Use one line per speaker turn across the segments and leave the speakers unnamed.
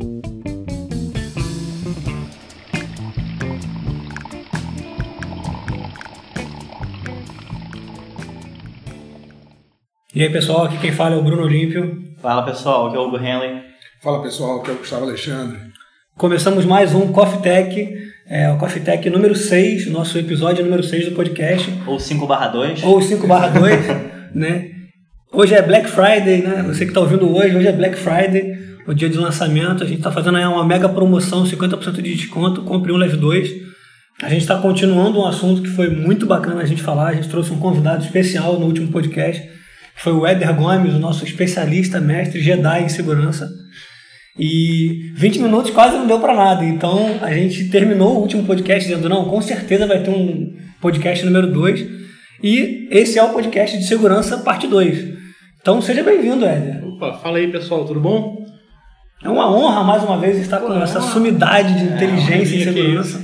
E aí pessoal, aqui quem fala é o Bruno Olímpio.
Fala pessoal, aqui é o Hugo Henley.
Fala pessoal, aqui é o Gustavo Alexandre.
Começamos mais um Coffee Tech, é, o Coffee Tech número 6, nosso episódio número 6 do podcast.
Ou 5 barra 2.
Ou 5 barra 2, né? Hoje é Black Friday, né? Você que está ouvindo hoje, hoje é Black Friday, o dia de lançamento. A gente está fazendo uma mega promoção, 50% de desconto, compre um, leve dois. A gente está continuando um assunto que foi muito bacana a gente falar. A gente trouxe um convidado especial no último podcast foi o Éder Gomes, o nosso especialista, mestre Jedi em segurança. E 20 minutos quase não deu para nada. Então a gente terminou o último podcast dizendo: não, com certeza vai ter um podcast número 2. E esse é o podcast de segurança, parte 2. Então seja bem-vindo, Éder.
Opa, fala aí pessoal, tudo bom?
É uma honra mais uma vez estar Pô, com essa sumidade de é, inteligência é, e segurança.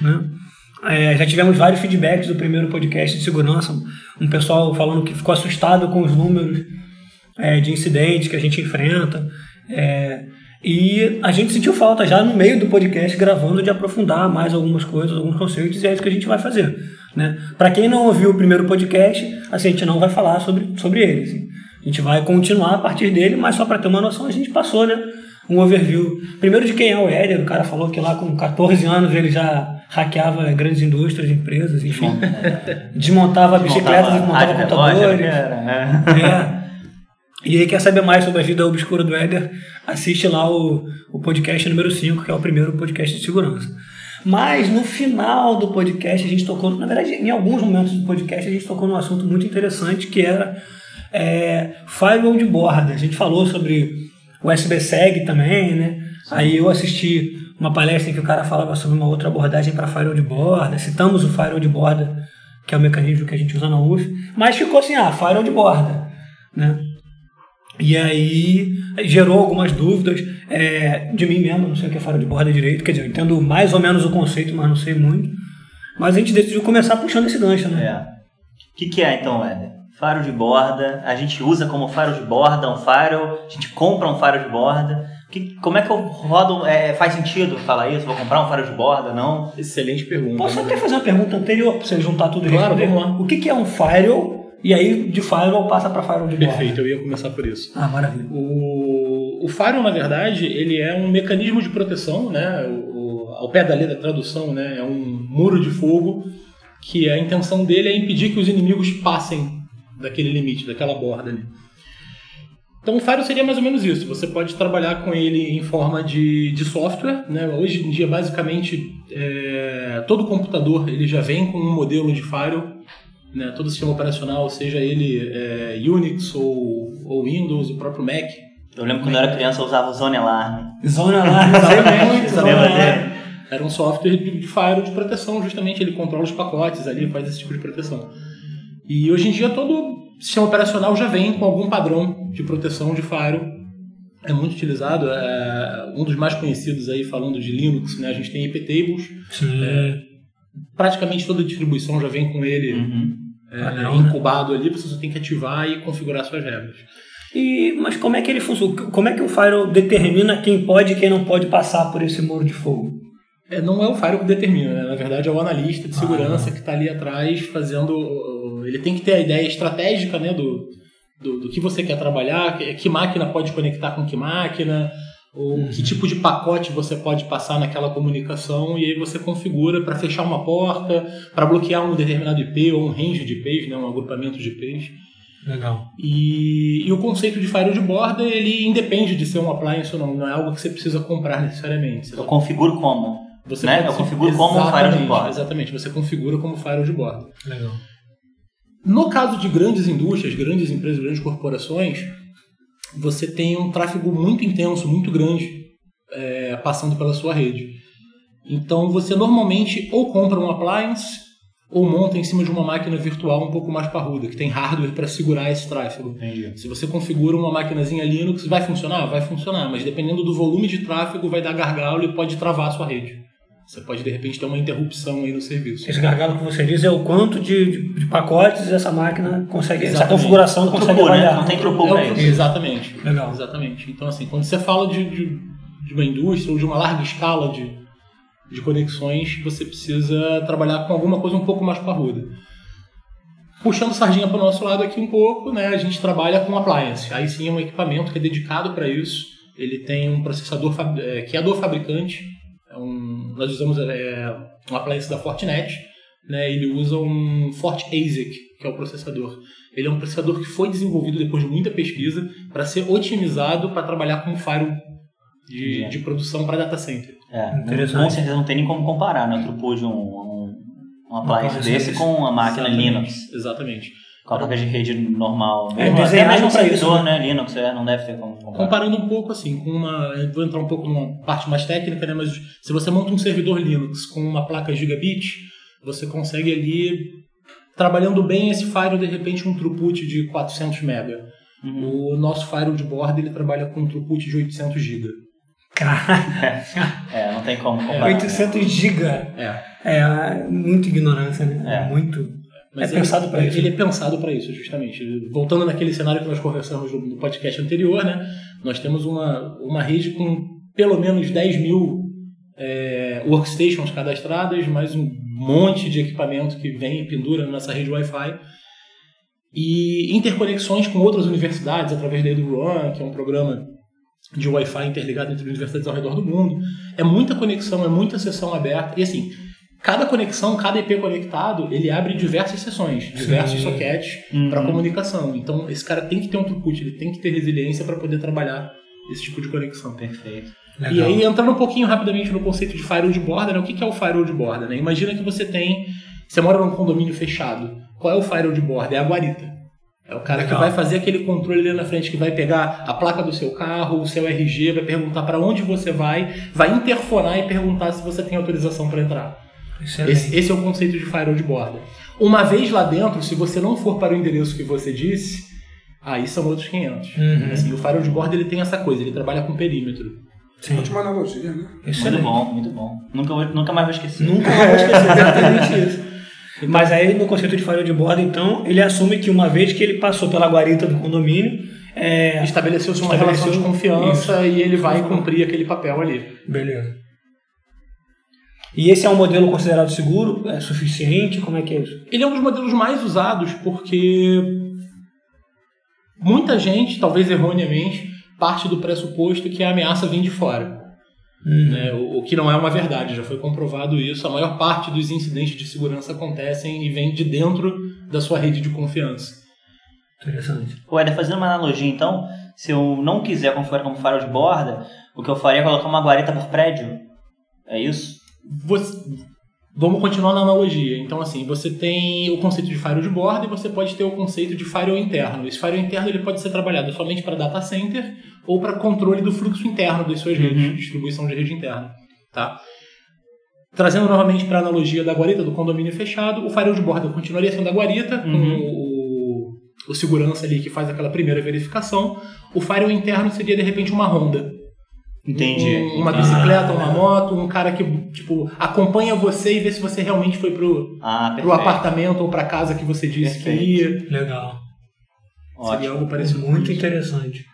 Né? É, já tivemos vários feedbacks do primeiro podcast de segurança. Um pessoal falando que ficou assustado com os números é, de incidentes que a gente enfrenta. É, e a gente sentiu falta já no meio do podcast gravando de aprofundar mais algumas coisas, alguns conceitos, e é isso que a gente vai fazer. Né? Para quem não ouviu o primeiro podcast, assim, a gente não vai falar sobre, sobre ele. Assim. A gente vai continuar a partir dele, mas só para ter uma noção, a gente passou né, um overview. Primeiro de quem é o Éder, o cara falou que lá com 14 anos ele já hackeava grandes indústrias, empresas, enfim. Desmontava bicicletas, desmontava computadores. Né? É. E aí quer saber mais sobre a vida obscura do Éder, assiste lá o, o podcast número 5, que é o primeiro podcast de segurança. Mas no final do podcast a gente tocou, na verdade, em alguns momentos do podcast a gente tocou num assunto muito interessante que era é, firewall de borda. A gente falou sobre o SBSEG também, né? Aí eu assisti uma palestra em que o cara falava sobre uma outra abordagem para firewall de borda, citamos o firewall de borda, que é o mecanismo que a gente usa na UF, mas ficou assim, ah, firewall de borda, né? E aí gerou algumas dúvidas é, de mim mesmo, não sei o que é firewall de borda direito, quer dizer, eu entendo mais ou menos o conceito, mas não sei muito. Mas a gente decidiu começar puxando esse gancho, né?
É. O que, que é então, Éder? Faro de borda, a gente usa como faro de borda um firewall, a gente compra um faro de borda. Que, como é que eu rodo? É, faz sentido falar isso? Vou comprar um faro de borda? Não?
Excelente pergunta.
Posso até fazer uma pergunta anterior para você juntar tudo e claro, responder? Vamos lá. O que, que é um firewall? E aí, de firewall, passa para firewall de
borda. Perfeito, eu ia começar por isso.
Ah, maravilha.
O, o firewall, na verdade, ele é um mecanismo de proteção, né? O, ao pé da lei da tradução, né? É um muro de fogo que a intenção dele é impedir que os inimigos passem daquele limite, daquela borda ali. Então o Firewall seria mais ou menos isso. Você pode trabalhar com ele em forma de, de software. Né? Hoje em dia, basicamente, é, todo computador ele já vem com um modelo de Firewall. Né? Todo sistema operacional, seja ele é, Unix ou, ou Windows, o próprio Mac.
Eu lembro quando eu era criança eu usava o Zone Alarm.
Zone Alarm, exatamente. Zone
Alarm. Era um software de, de firewall de proteção, justamente ele controla os pacotes ali, faz esse tipo de proteção. E hoje em dia todo sistema operacional já vem com algum padrão de proteção de firewall. É muito utilizado. É um dos mais conhecidos aí falando de Linux, né? A gente tem iptables. É, praticamente toda distribuição já vem com ele uhum. é, padrão, né? incubado né? ali. Você só tem que ativar e configurar suas regras.
E, mas como é que ele funciona? Como é que o firewall determina quem pode e quem não pode passar por esse muro de fogo?
É, não é o firewall que determina, né? na verdade é o analista de segurança ah, que está ali atrás fazendo ele tem que ter a ideia estratégica né, do, do, do que você quer trabalhar, que, máquina pode conectar com que máquina, ou uhum. que tipo de pacote você pode passar naquela comunicação, e aí você configura para fechar uma porta, para bloquear um determinado IP ou um range de IPs, né, um agrupamento de IPs.
Legal.
E, e, o conceito de firewall de borda, ele independe de ser um appliance ou não, não é algo que você precisa comprar necessariamente.
Eu configuro como?
Você
né? Eu configuro como um firewall de borda.
Exatamente, você configura como firewall de borda.
Legal.
No caso de grandes indústrias, grandes empresas, grandes corporações, você tem um tráfego muito intenso, muito grande é, passando pela sua rede. Então você normalmente ou compra um appliance ou monta em cima de uma máquina virtual um pouco mais parruda, que tem hardware para segurar esse tráfego.
Entendi.
Se você configura uma maquinazinha Linux, vai funcionar? Vai funcionar, mas dependendo do volume de tráfego, vai dar gargalo e pode travar a sua rede. Você pode, de repente, ter uma interrupção aí no serviço.
Esse gargalo que você diz é o quanto de, de, de pacotes essa máquina consegue, Exatamente. essa configuração o consegue.
Né? Não tem throughput é,
Exatamente.
Legal.
Exatamente. Então, assim, quando você fala de, de, de uma indústria ou de uma larga escala de, de conexões, você precisa trabalhar com alguma coisa um pouco mais parruda. Puxando sardinha para o nosso lado aqui um pouco, né, a gente trabalha com appliance. Aí sim é um equipamento que é dedicado para isso. Ele tem um processador é, que é do fabricante. É um, nós usamos é, um appliance da Fortinet. Né, ele usa um Fort ASIC, que é o processador. Ele é um processador que foi desenvolvido depois de muita pesquisa para ser otimizado para trabalhar com firewall de, de produção para data center.
É, Interessante. com certeza não tem nem como comparar né, o throughput de um, um, um appliance desse com a máquina
Exatamente.
Linux.
Exatamente.
Com a placa de rede normal.
É,
Mesmo, até mesmo um
isso,
servidor,
né?
né? Linux, é, não deve ter como comparar.
Comparando um pouco assim, com uma. Vou entrar um pouco numa parte mais técnica, né? Mas se você monta um servidor Linux com uma placa gigabit, você consegue ali, trabalhando bem esse firewall, de repente um throughput de 400 mega.
Uhum.
O nosso firewall de borda ele trabalha com um throughput de 800 GB.
Cara,
É, não tem como comparar.
800 GB.
É.
É muita ignorância, né?
É.
Muito.
Mas
É pensado pra
ele,
isso.
Ele é pensado para isso, justamente. Voltando naquele cenário que nós conversamos no no podcast anterior, né? Nós temos uma, uma rede com pelo menos 10 mil é, workstations cadastradas, mais um monte de equipamento que vem e pendura nessa rede Wi-Fi. E interconexões com outras universidades através da EduRun, que é um programa de Wi-Fi interligado entre universidades ao redor do mundo. É muita conexão, é muita sessão aberta. E assim, cada conexão, cada IP conectado, ele abre diversas sessões, diversos sockets
Uhum.
para comunicação. Então, esse cara tem que ter um throughput, ele tem que ter resiliência para poder trabalhar esse tipo de conexão.
Perfeito.
Legal.
E aí, entrando um pouquinho rapidamente no conceito de firewall de borda, né? o que que é o firewall de borda? Né? Imagina que você tem, você mora num condomínio fechado. Qual é o firewall de borda? É a guarita. É o cara
Legal.
que vai fazer aquele controle ali na frente, que vai pegar a placa do seu carro, o seu RG, vai perguntar para onde você vai, vai interfonar e perguntar se você tem autorização para entrar. Esse, esse é o conceito de firewall de borda. Uma vez lá dentro, se você não for para o endereço que você disse, aí são outros 500.
Uhum.
Assim, o firewall de borda ele tem essa coisa, ele trabalha com perímetro.
Sim.
Ótima analogia, né?
Excelente.
Muito bom, muito bom. Nunca, vou- nunca mais vou esquecer.
Nunca vou esquecer exatamente isso. Mas aí, no conceito de firewall de borda, então, ele assume que uma vez que ele passou pela guarita do condomínio, é...
Estabeleceu-se uma
Estabeleceu-
relação de confiança e ele vai cumprir aquele papel ali.
Beleza. E esse é um modelo considerado seguro? É suficiente? Como é que é isso?
Ele é um dos modelos mais usados porque muita gente, talvez erroneamente, parte do pressuposto que a ameaça vem de fora. né? O, o que não é uma verdade, já foi comprovado isso. A maior parte dos incidentes de segurança acontecem e vem de dentro da sua rede de confiança.
Interessante.
Éder, fazendo uma analogia então, se eu não quiser configurar como firewall de borda, o que eu faria é colocar uma guarita por prédio. É isso?
Você- Vamos continuar na analogia. Então, assim, você tem o conceito de firewall de borda e você pode ter o conceito de firewall interno. Esse firewall interno ele pode ser trabalhado somente para data center ou para controle do fluxo interno das suas redes,
Uhum.
distribuição de rede interna. Tá? Trazendo novamente para a analogia da guarita do condomínio fechado, o firewall de borda continuaria sendo a guarita, com
Uhum.
o, o segurança ali que faz aquela primeira verificação. O firewall interno seria, de repente, uma Honda.
Entendi.
Um- uma bicicleta, uma moto, um cara que, tipo, acompanha você e vê se você realmente foi pro,
Ah,
pro
perfeito.
apartamento ou pra casa que você disse que ia.
Legal.
Seria
Ótimo.
algo parecido com
Muito interessante.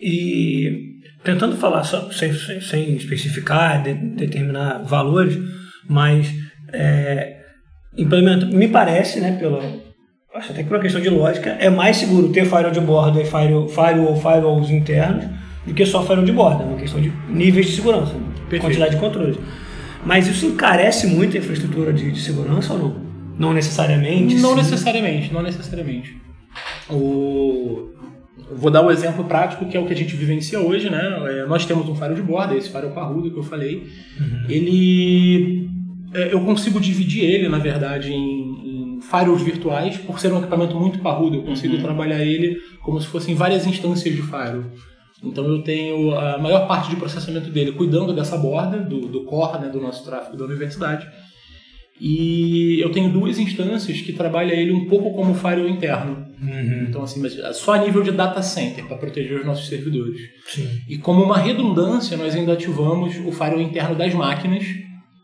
E tentando falar só, sem, sem, sem especificar, de- determinar valores, mas é, implementa, me parece, né, pela, acho até que por uma questão de lógica, é mais seguro ter firewall de borda e firewall, firewall firewalls internos do que só firewall de borda. É uma questão de níveis de segurança,
Perfeito.
quantidade de controles. Mas isso encarece muito a infraestrutura de, de segurança ou não? Não necessariamente.
Não
sim.
necessariamente, não necessariamente. O... Vou dar o exemplo prático que é o que a gente vivencia hoje, né? É, nós temos um firewall de borda, esse firewall parrudo que eu falei. Ele, é, eu consigo dividir ele, na verdade, em, em firewalls virtuais, por ser um equipamento muito parrudo. Eu consigo
Uhum.
trabalhar ele como se fossem várias instâncias de firewall. Então eu tenho a maior parte de processamento dele cuidando dessa borda, do, do core, né, do nosso tráfego da universidade. E eu tenho duas instâncias que trabalham ele um pouco como firewall interno.
Uhum.
Então, assim, mas só a nível de data center, para proteger os nossos servidores.
Sim.
E como uma redundância, nós ainda ativamos o firewall interno das máquinas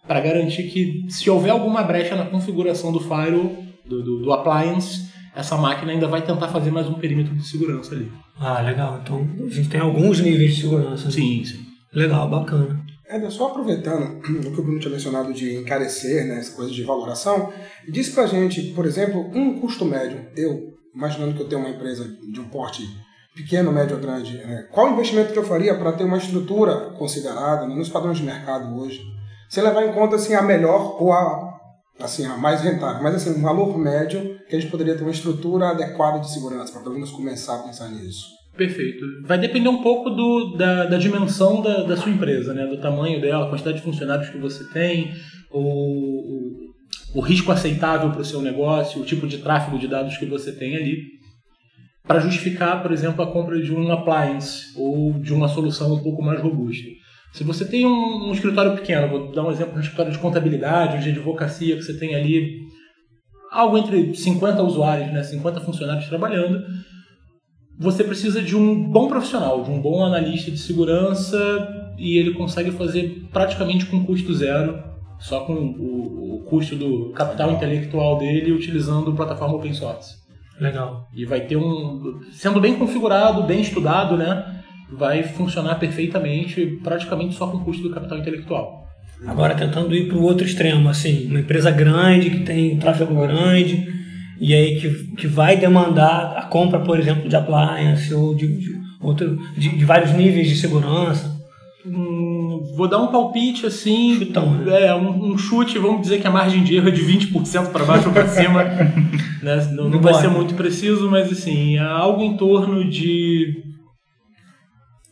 para garantir que se houver alguma brecha na configuração do firewall, do, do, do appliance, essa máquina ainda vai tentar fazer mais um perímetro de segurança ali.
Ah, legal. Então a gente tem alguns níveis de segurança. né?
Sim, sim.
Legal, bacana.
É, só aproveitando o que o Bruno tinha mencionado de encarecer, né, essa coisa de valoração, diz pra gente, por exemplo, um custo médio. Eu, imaginando que eu tenho uma empresa de um porte pequeno, médio ou grande, é, qual investimento que eu faria para ter uma estrutura considerada né, nos padrões de mercado hoje? Sem levar em conta assim, a melhor ou a, assim, a mais rentável, mas assim, um valor médio que a gente poderia ter uma estrutura adequada de segurança, para pelo menos começar a pensar nisso.
Perfeito. Vai depender um pouco do, da, da dimensão da, da sua empresa, né? do tamanho dela, a quantidade de funcionários que você tem, o, o, o risco aceitável para o seu negócio, o tipo de tráfego de dados que você tem ali, para justificar, por exemplo, a compra de um appliance ou de uma solução um pouco mais robusta. Se você tem um, um escritório pequeno, vou dar um exemplo, um escritório de contabilidade, de advocacia, que você tem ali algo entre 50 usuários, né? 50 funcionários trabalhando, você precisa de um bom profissional, de um bom analista de segurança e ele consegue fazer praticamente com custo zero, só com o, o custo do capital intelectual dele utilizando plataforma open source.
Legal.
E vai ter um. Sendo bem configurado, bem estudado, né? Vai funcionar perfeitamente, praticamente só com o custo do capital intelectual.
Agora tentando ir para o outro extremo, assim, uma empresa grande que tem tráfego grande e aí que, que vai demandar a compra, por exemplo, de appliance ou de, de, outro, de, de vários níveis de segurança.
Hum, vou dar um palpite assim.
Chutão, né?
É, um, um, chute, vamos dizer que a margem de erro é de 20% para baixo ou para cima. né? Não, não vai ser muito preciso, mas assim, algo em torno de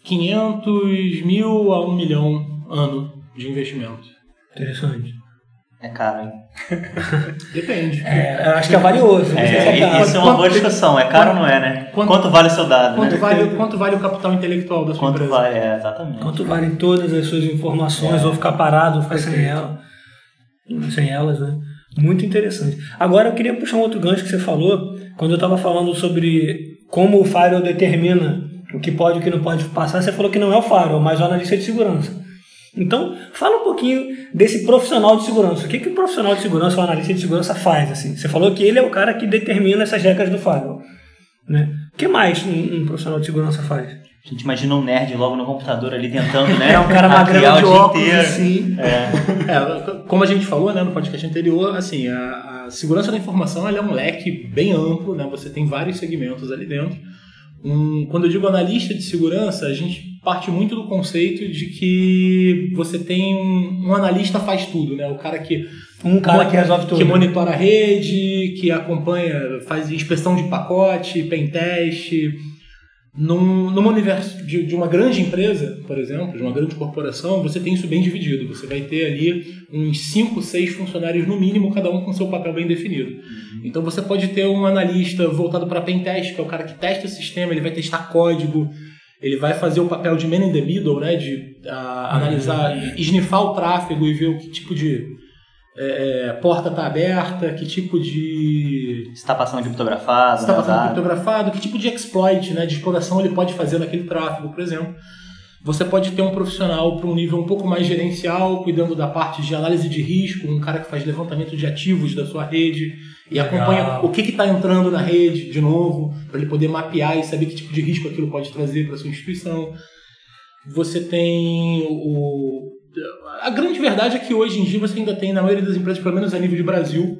500 mil a 1 milhão ano de investimento.
Interessante.
É caro, hein?
Depende.
É, eu acho que é valioso.
É, é isso é uma boa discussão. É caro ou não é, né? Quanto, quanto vale o seu dado?
Quanto,
né?
vale, quanto vale o capital intelectual da sua
quanto
empresa?
Vale, é, exatamente.
Quanto valem todas as suas informações, é. ou ficar parado, ou ficar sem, ela, sem elas, né? Muito interessante. Agora eu queria puxar um outro gancho que você falou, quando eu estava falando sobre como o firewall determina o que pode e o que não pode passar, você falou que não é o firewall, mas o analista de segurança. Então, fala um pouquinho desse profissional de segurança. O que, que o profissional de segurança, o analista de segurança faz? Assim? Você falou que ele é o cara que determina essas regras do firewall. Né? O que mais um, um profissional de segurança faz?
A gente imagina um nerd logo no computador ali tentando, né?
É um cara magrão de óculos, assim.
É. é. como a gente falou né, no podcast anterior, assim, a, a segurança da informação é um leque bem amplo, né? Você tem vários segmentos ali dentro. Um, quando eu digo analista de segurança, a gente parte muito do conceito de que você tem um, um analista faz tudo, né? O cara que
um cara que resolve tudo,
que monitora a rede, que acompanha, faz inspeção de pacote, pen test. Num, num universo de, de uma grande empresa, por exemplo, de uma grande corporação, você tem isso bem dividido. Você vai ter ali uns 5, 6 funcionários no mínimo, cada um com seu papel bem definido. Uhum. Então você pode ter um analista voltado para pen test, que é o cara que testa o sistema, ele vai testar código, ele vai fazer o papel de man in the middle, né, de analisar, uhum. esnifar o tráfego e ver o que tipo de é, é porta está aberta, que tipo de...
Está passando criptografado.
Está passando criptografado, que tipo de exploit, né, de exploração ele pode fazer naquele tráfego, por exemplo. Você pode ter um profissional para um nível um pouco mais gerencial, cuidando da parte de análise de risco, um cara que faz levantamento de ativos da sua rede e Legal. acompanha o que está entrando na rede de novo, para ele poder mapear e saber que tipo de risco aquilo pode trazer para sua instituição. Você tem o. A grande verdade é que hoje em dia você ainda tem, na maioria das empresas, pelo menos a nível de Brasil,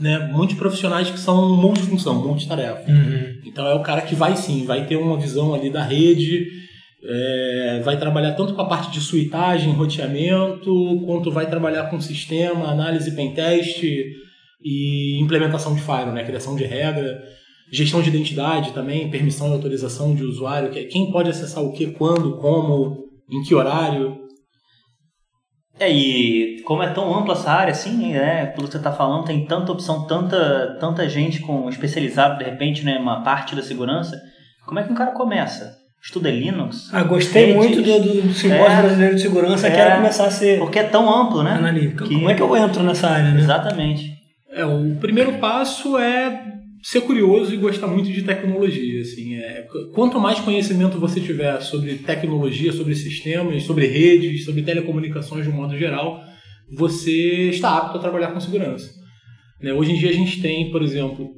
né, muitos profissionais que são multifunção, multitarefa.
Uhum.
Então é o cara que vai sim, vai ter uma visão ali da rede é, vai trabalhar tanto com a parte de suitagem, roteamento, quanto vai trabalhar com sistema, análise pentest e implementação de firewall, né? criação de regra, gestão de identidade também, permissão e autorização de usuário, é quem pode acessar o que, quando, como, em que horário.
É, e como é tão ampla essa área, assim, né, pelo que você está falando, tem tanta opção, tanta, tanta gente com especializado, de repente, né, uma parte da segurança, como é que um cara começa? estuda Linux.
Ah, gostei muito do, do Simpósio é, Brasileiro de Segurança, é, quero começar a ser.
Porque é tão amplo, né?
Analítico. Que... Como é que eu entro nessa área, né?
Exatamente.
É, o primeiro passo é ser curioso e gostar muito de tecnologia. Assim, é, quanto mais conhecimento você tiver sobre tecnologia, sobre sistemas, sobre redes, sobre telecomunicações de um modo geral, você está apto a trabalhar com segurança. Né? Hoje em dia a gente tem, por exemplo,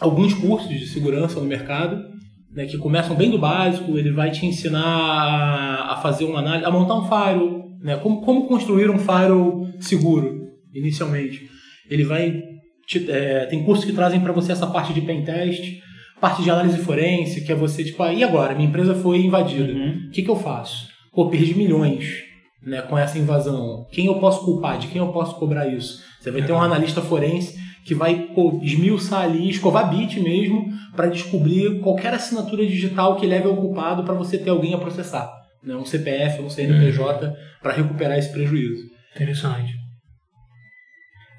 alguns cursos de segurança no mercado né, que começam bem do básico, ele vai te ensinar a, fazer uma análise, a montar um firewall, né, como, como construir um firewall seguro, inicialmente. Ele vai. Te, é, tem cursos que trazem para você essa parte de pen test, parte de análise forense, que é você, tipo, ah, e agora? Minha empresa foi invadida.
Uhum.
O que, que eu faço? Pô, perdi milhões né, com essa invasão. Quem eu posso culpar? De quem eu posso cobrar isso? Você vai ter um analista forense que vai pô, esmiuçar ali, escovar bit mesmo, para descobrir qualquer assinatura digital que leve ao culpado para você ter alguém a processar. Né? Um CPF, um CNPJ, para recuperar esse prejuízo.
Interessante.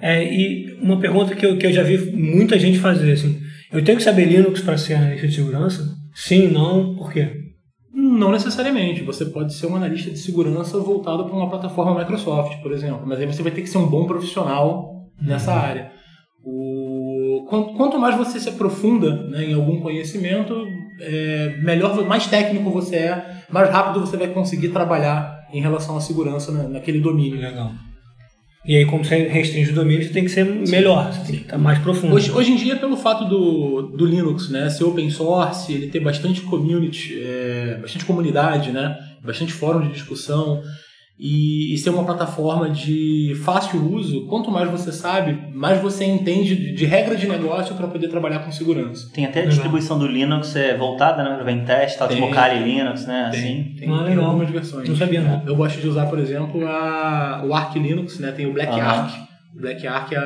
É, e uma pergunta que eu, que eu já vi muita gente fazer, assim, eu tenho que saber Linux para ser analista de segurança? Sim, não, por quê?
Não necessariamente. Você pode ser um analista de segurança voltado para uma plataforma Microsoft, por exemplo. Mas aí você vai ter que ser um bom profissional nessa área. O... Quanto mais você se aprofunda né, em algum conhecimento, é, melhor, mais técnico você é, mais rápido você vai conseguir trabalhar em relação à segurança na, naquele domínio.
Legal. E aí, como você restringe o domínio, você tem que ser melhor, você tem que estar mais profundo.
Hoje, hoje em dia, pelo fato do, do Linux né, ser open source, ele ter bastante community, é, bastante comunidade, né, bastante fórum de discussão, e, e, ser uma plataforma de fácil uso, quanto mais você sabe, mais você entende de, de regra de negócio para poder trabalhar com segurança.
Tem até a distribuição do Linux é, voltada né, para Ventest, tal, tipo Kali Linux, né?
Tem,
assim.
tem, ah, tem algumas versões.
Não sabia, não.
Eu gosto de usar, por exemplo, a, o Arch Linux, né? Tem o Black
Ah.
Arc. O Black Arc é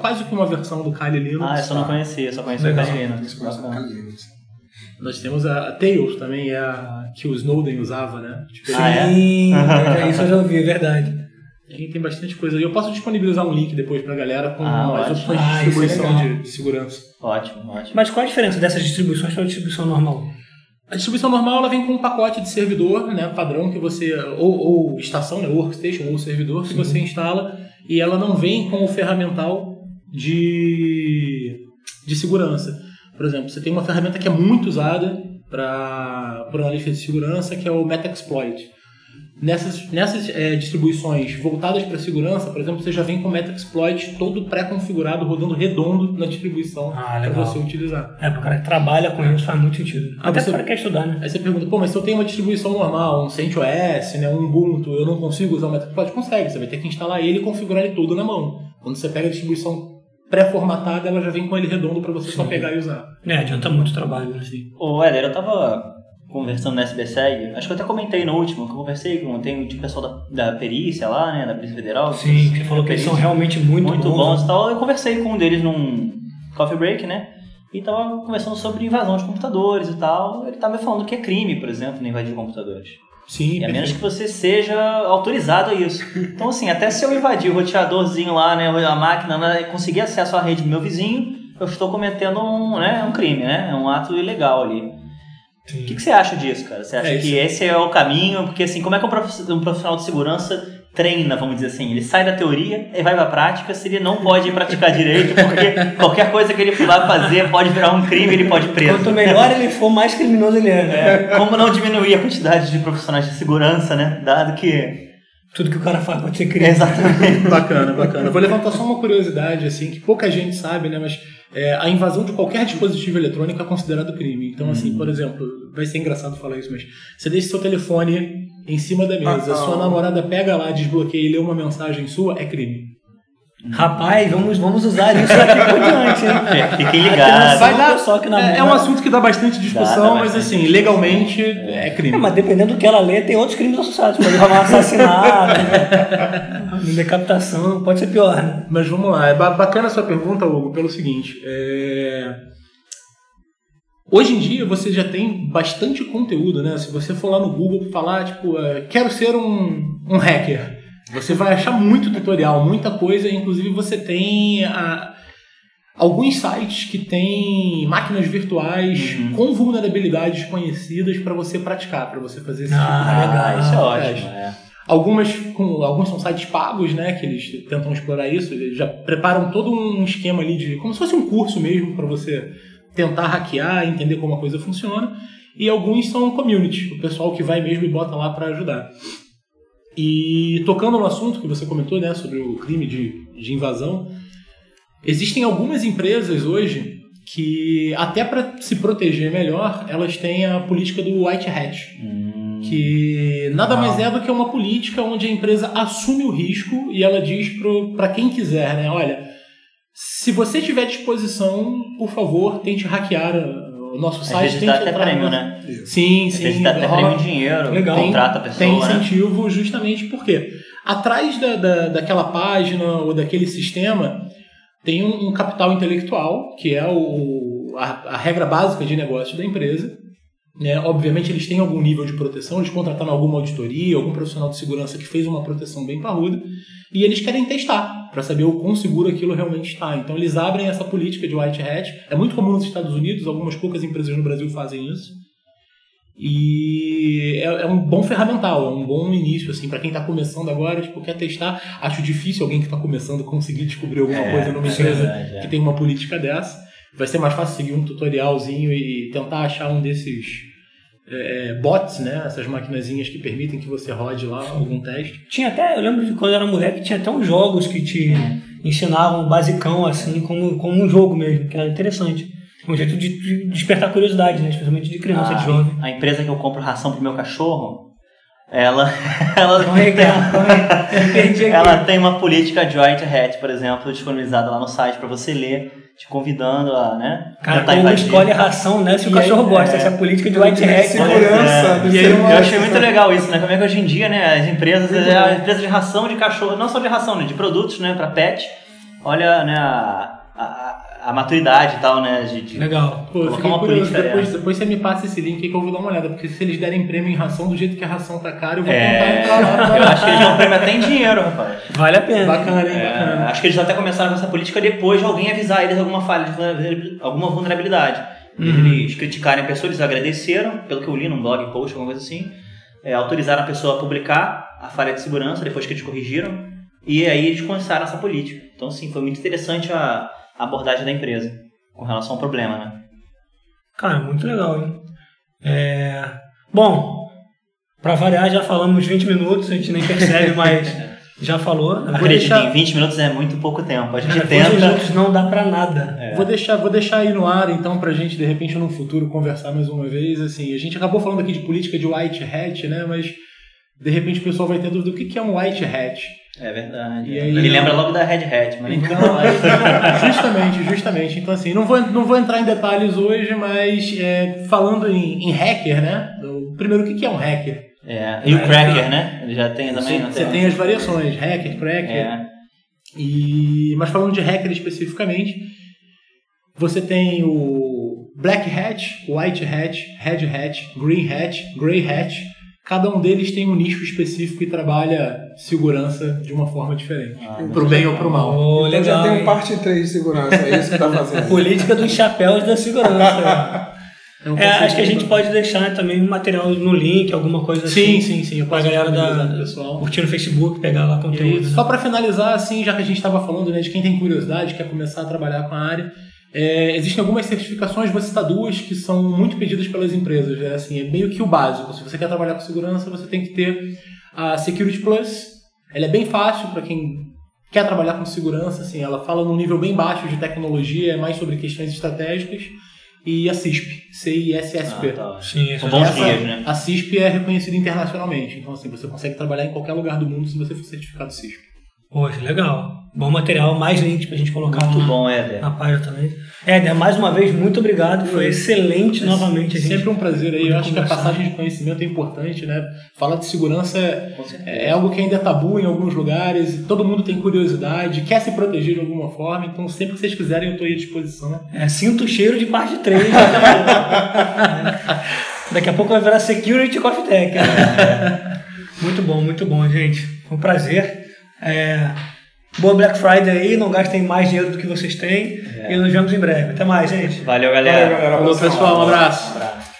quase que uma versão do Kali Linux.
Ah, essa eu não conhecia, só conhecia o. Kali. Linux.
Nós temos a, a Tails também, é a que o Snowden usava, né? Tipo,
Ah, é?
Sim, é, isso eu já ouvi, é verdade.
tem, tem bastante coisa. E eu posso disponibilizar um link depois pra galera com
Ah,
as
ótimo.
opções de
Ah, é
distribuição
legal.
de, de segurança.
Ótimo, ótimo.
Mas qual a diferença dessas distribuições para a distribuição normal?
A distribuição normal ela vem com um pacote de servidor, né, padrão que você ou, ou estação, né, workstation ou servidor que você instala e ela não vem com o ferramental de de segurança. Por exemplo, você tem uma ferramenta que é muito usada para por analista de segurança que é o Metaxploit. Nessas, nessas eh, distribuições voltadas para segurança, por exemplo, você já vem com o Metaxploit todo pré-configurado, rodando redondo na distribuição
Ah,
para você utilizar.
É, para o cara que trabalha com isso faz muito sentido.
Ah,
Até
você-
para o cara que quer estudar, né?
Aí você pergunta, pô, mas se eu tenho uma distribuição normal, um CentOS, né, um Ubuntu, eu não consigo usar o Metaxploit? Consegue, você vai ter que instalar ele e configurar ele todo na mão. Quando você pega a distribuição pré-formatada, ela já vem com ele redondo para você só
Sim.
pegar e usar.
É, adianta muito trabalho, né?
Ô, Éder, eu tava conversando no SBSEG, acho que eu até comentei no último, que eu conversei com tem o pessoal da, da perícia lá, né, da Polícia Federal.
Sim, você falou que eles são realmente muito,
muito
bons.
bons e tal. Eu conversei com um deles num coffee break, né? E tava conversando sobre invasão de computadores e tal. Ele tava me falando que é crime, por exemplo, invadir computadores.
Sim,
E a menos que você seja autorizado a isso. Então, assim, até se eu invadir o roteadorzinho lá, né, a máquina, né, conseguir acesso à rede do meu vizinho, eu estou cometendo um, né, um crime, né? É um ato ilegal ali.
Sim.
O que, que você acha disso, cara? Você acha
É,
que esse é o caminho? Porque, assim, como é que um profissional de segurança treina, vamos dizer assim? Ele sai da teoria e vai pra prática se ele não pode praticar direito, porque qualquer coisa que ele lá fazer pode virar um crime, ele pode ir preso.
Quanto melhor ele for, mais criminoso ele é. né?
É, como não diminuir a quantidade de profissionais de segurança, né? Dado que.
Tudo que o cara faz pode ser crime.
Exatamente.
Bacana, bacana. Eu vou levantar só uma curiosidade, assim, que pouca gente sabe, né? Mas é, a invasão de qualquer dispositivo eletrônico é considerado crime. Então, assim, por exemplo, vai ser engraçado falar isso, mas você deixa seu telefone em cima da mesa,
Ah,
sua
não.
namorada pega lá, desbloqueia e lê uma mensagem sua, é crime.
Rapaz, vamos, vamos usar isso daqui por diante, hein?
Fiquem
Atenção,
ligados.
Vai dar-
pessoal que namora.
É, é um assunto que dá bastante discussão,
Dá, dá
mas
bastante
assim, legalmente é crime.
É, mas dependendo do que ela lê, tem outros crimes associados. Pode rolar um assassinato, né? decapitação, pode ser pior, né?
Mas vamos lá, é ba- bacana a sua pergunta, Hugo, pelo seguinte. é, Hoje em dia você já tem bastante conteúdo, né? Se você for lá no Google falar, tipo, é, quero ser um, um hacker, você vai achar muito tutorial, muita coisa, inclusive você tem a- alguns sites que têm máquinas virtuais
Uhum.
com vulnerabilidades conhecidas para você praticar, para você fazer esse
Ah,
tipo de
legal,
isso é
teste.
ótimo. É.
Algumas, com, alguns são sites pagos, né? Que eles tentam explorar isso. Eles já preparam todo um esquema ali de. como se fosse um curso mesmo para você tentar hackear, entender como a coisa funciona. E alguns são community, o pessoal que vai mesmo e bota lá para ajudar. E tocando no assunto que você comentou, né? Sobre o crime de, de invasão, existem algumas empresas hoje que até para se proteger melhor, elas têm a política do white hat,
Hum,
que nada mais é do que uma política onde a empresa assume o risco e ela diz para quem quiser, né? Olha, se você tiver disposição, por favor, tente hackear o nosso
às
site. Tente
dá até prêmio, né?
Sim,
Às
sim.
vezes dá até
rola-
prêmio em dinheiro,
Legal.
contrata a pessoa,
tem
né?
incentivo justamente porque atrás da, da, daquela página ou daquele sistema tem um, um capital intelectual, que é o, a, a regra básica de negócio da empresa. Né? Obviamente eles têm algum nível de proteção, eles contrataram alguma auditoria, algum profissional de segurança que fez uma proteção bem parruda, e eles querem testar para saber o quão seguro aquilo realmente está. Então eles abrem essa política de white hat. É muito comum nos Estados Unidos, algumas poucas empresas no Brasil fazem isso. E é, é um bom ferramental, é um bom início, assim, para quem está começando agora, tipo, quer testar. Acho difícil alguém que está começando conseguir descobrir alguma
É,
coisa numa
é
empresa
é.
que tem uma política dessa. Vai ser mais fácil seguir um tutorialzinho e tentar achar um desses é, bots, né? Essas maquinazinhas que permitem que você rode lá algum teste.
Tinha até, eu lembro de quando eu era moleque, tinha até uns jogos que te ensinavam basicão, assim, como, como um jogo mesmo, que era interessante. Um jeito de, de despertar curiosidade, né? Especialmente de criança, de jovem.
a, empresa que eu compro ração pro meu cachorro, ela, ela,
aqui.
ela tem uma política de white hat, por exemplo, disponibilizada lá no site para você ler, te convidando a, né?
Cara,
tentar
como escolhe a ração, né? Se o
E
cachorro
aí,
gosta,
é.
essa política de white hat.
Segurança.
É, e eu
uma-
achei muito legal isso, né? Como é que hoje em dia, né, as empresas, é, a empresa de ração de cachorro, não só de ração, né, de produtos, né, para pet, olha, né, a, a, a maturidade e tal, né, de, de
Legal.
Pô,
Colocar uma
curioso.
política
Depois,
dessa.
depois você me passa esse link aí que eu vou dar uma olhada, porque se eles derem prêmio em ração do jeito que a ração tá cara, eu vou tentar
É,
entrar lá.
eu acho que eles dão prêmio até em dinheiro, rapaz.
Vale a pena.
Bacana, hein?
É,
Bacana.
acho que eles até começaram com essa política depois de alguém avisar eles alguma falha, vulnerabilidade- alguma vulnerabilidade. Eles criticarem a pessoa, eles agradeceram, pelo que eu li num blog post, alguma coisa assim, é, autorizaram a pessoa a publicar a falha de segurança depois que eles corrigiram, e aí eles começaram essa política. Então, assim, foi muito interessante a, a abordagem da empresa com relação ao problema, né?
Cara, muito legal, hein? É... Bom, pra variar, já falamos 20 minutos, a gente nem percebe, mas já falou. Verdade,
Acreditem,
deixar-
20 minutos é muito pouco tempo. A gente
cara, 20
tenta.
minutos não dá pra nada.
É.
Vou deixar, vou deixar aí no ar, então, pra gente, de repente, no futuro, conversar mais uma vez. Assim, a gente acabou falando aqui de política de white hat, né? Mas, de repente, o pessoal vai ter dúvida do que que é um white hat.
É verdade.
Aí-
Me lembra logo da Red Hat, mas
Então, justamente, justamente. Então, assim, não vou, não vou entrar em detalhes hoje, mas é, falando em, em hacker, né? Primeiro, o que é um hacker?
É, e o Cracker, né? Ele já tem também. não
Você tem as variações, hacker, cracker.
É,
E, mas falando de hacker especificamente, você tem o Black Hat, White Hat, Red Hat, Green Hat, Grey Hat. Cada um deles tem um nicho específico e trabalha segurança de uma forma diferente.
Ah,
pro bem ou pro mal.
Oh,
Então
legal.
já tem
hein?
um parte 3 de segurança, é isso que tá fazendo.
Política dos chapéus da segurança. É,
conceito
acho que a gente pode deixar também um material no link, alguma coisa
Sim,
assim.
sim, sim. Eu
Pra galera da,
pessoal.
curtir no Facebook, pegar lá conteúdo.
só para finalizar, assim, já que a gente estava falando né, de quem tem curiosidade, quer começar a trabalhar com a área, é, existem algumas certificações, vou citar duas, que são muito pedidas pelas empresas. É, assim, é meio que o básico. Se você quer trabalhar com segurança, você tem que ter a Security Plus. Ela é bem fácil para quem quer trabalhar com segurança. Assim, ela fala num nível bem baixo de tecnologia, é mais sobre questões estratégicas. E a CISP, C-I-S-S-P.
Ah, tá.
Sim, isso
São bons
Essa-
dias, né?
A CISP é reconhecida internacionalmente, então assim, você consegue trabalhar em qualquer lugar do mundo se você for certificado CISP.
Poxa, legal. Bom material, mais links pra gente colocar
Muito
na,
bom, Éder.
na página também. Éder, mais uma vez, muito obrigado. Foi excelente novamente a gente.
Sempre um prazer aí. Eu acho que a passagem de conhecimento é importante, né? Falar de segurança é, é algo que ainda é tabu em alguns lugares, todo mundo tem curiosidade, quer se proteger de alguma forma, então sempre que vocês quiserem eu estou aí à disposição.
É, sinto o cheiro de parte 3. Daqui a pouco vai virar Security Coffee Tech. né? Muito bom, muito bom, gente. Foi um prazer. É, boa Black Friday aí, não gastem mais dinheiro do que vocês têm. E nos vemos em breve. Até mais, gente.
Valeu, galera.
Valeu, galera.
Falou, pessoal, um abraço.
Um abraço.